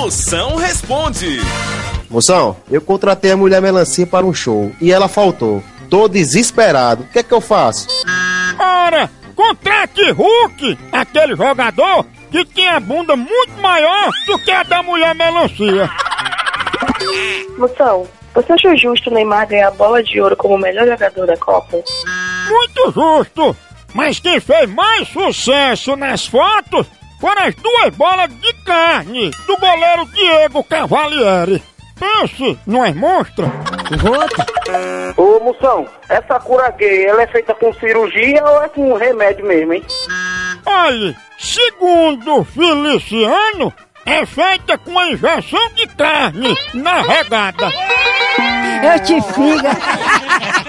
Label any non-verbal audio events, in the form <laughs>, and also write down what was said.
Moção responde. Moção, eu contratei a mulher melancia para um show e ela faltou. Tô desesperado. O que é que eu faço? Ora, contrate Hulk, aquele jogador que tem a bunda muito maior do que a da mulher melancia. Moção, você achou justo o Neymar ganhar a bola de ouro como o melhor jogador da Copa? Muito justo! Mas quem fez mais sucesso nas fotos foram as duas bolas de carne do goleiro Diego Cavalieri. Pense, não é monstro? Ô, Moção, essa cura gay, ela é feita com cirurgia ou é com remédio mesmo, hein? Olha, segundo Feliciano, é feita com a injeção de carne na regada. Eu te figa. <laughs>